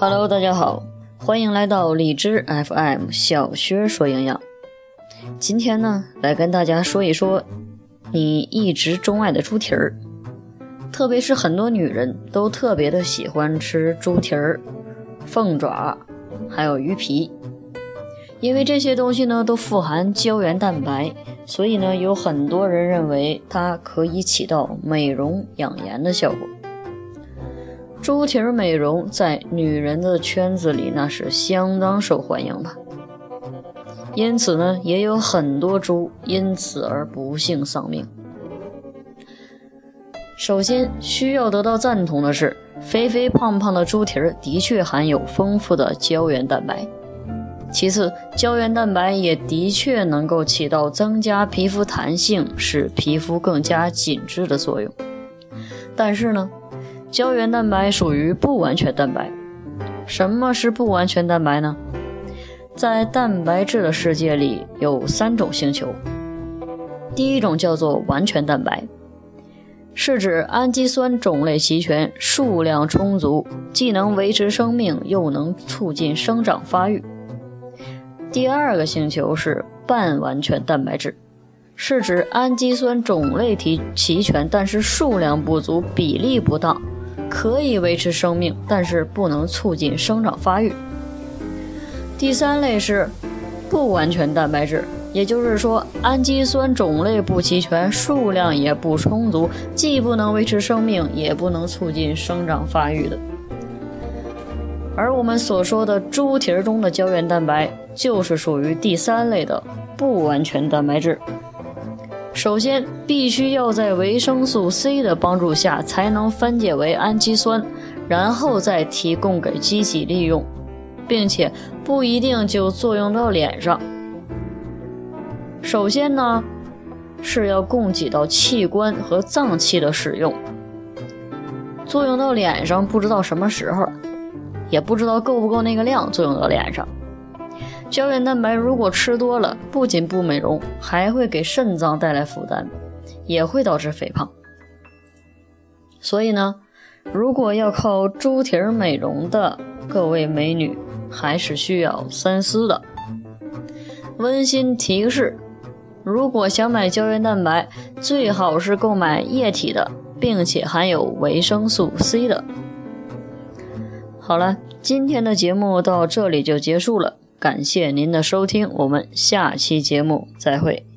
Hello，大家好，欢迎来到荔枝 FM 小薛说营养。今天呢，来跟大家说一说你一直钟爱的猪蹄儿，特别是很多女人都特别的喜欢吃猪蹄儿、凤爪，还有鱼皮，因为这些东西呢都富含胶原蛋白，所以呢有很多人认为它可以起到美容养颜的效果。猪蹄儿美容在女人的圈子里那是相当受欢迎的，因此呢，也有很多猪因此而不幸丧命。首先需要得到赞同的是，肥肥胖胖的猪蹄儿的确含有丰富的胶原蛋白。其次，胶原蛋白也的确能够起到增加皮肤弹性、使皮肤更加紧致的作用。但是呢，胶原蛋白属于不完全蛋白。什么是不完全蛋白呢？在蛋白质的世界里有三种星球。第一种叫做完全蛋白，是指氨基酸种类齐全、数量充足，既能维持生命，又能促进生长发育。第二个星球是半完全蛋白质。是指氨基酸种类齐齐全，但是数量不足，比例不当，可以维持生命，但是不能促进生长发育。第三类是不完全蛋白质，也就是说氨基酸种类不齐全，数量也不充足，既不能维持生命，也不能促进生长发育的。而我们所说的猪蹄儿中的胶原蛋白，就是属于第三类的不完全蛋白质。首先，必须要在维生素 C 的帮助下才能分解为氨基酸，然后再提供给机体利用，并且不一定就作用到脸上。首先呢，是要供给到器官和脏器的使用，作用到脸上不知道什么时候，也不知道够不够那个量作用到脸上。胶原蛋白如果吃多了，不仅不美容，还会给肾脏带来负担，也会导致肥胖。所以呢，如果要靠猪蹄儿美容的各位美女，还是需要三思的。温馨提示：如果想买胶原蛋白，最好是购买液体的，并且含有维生素 C 的。好了，今天的节目到这里就结束了。感谢您的收听，我们下期节目再会。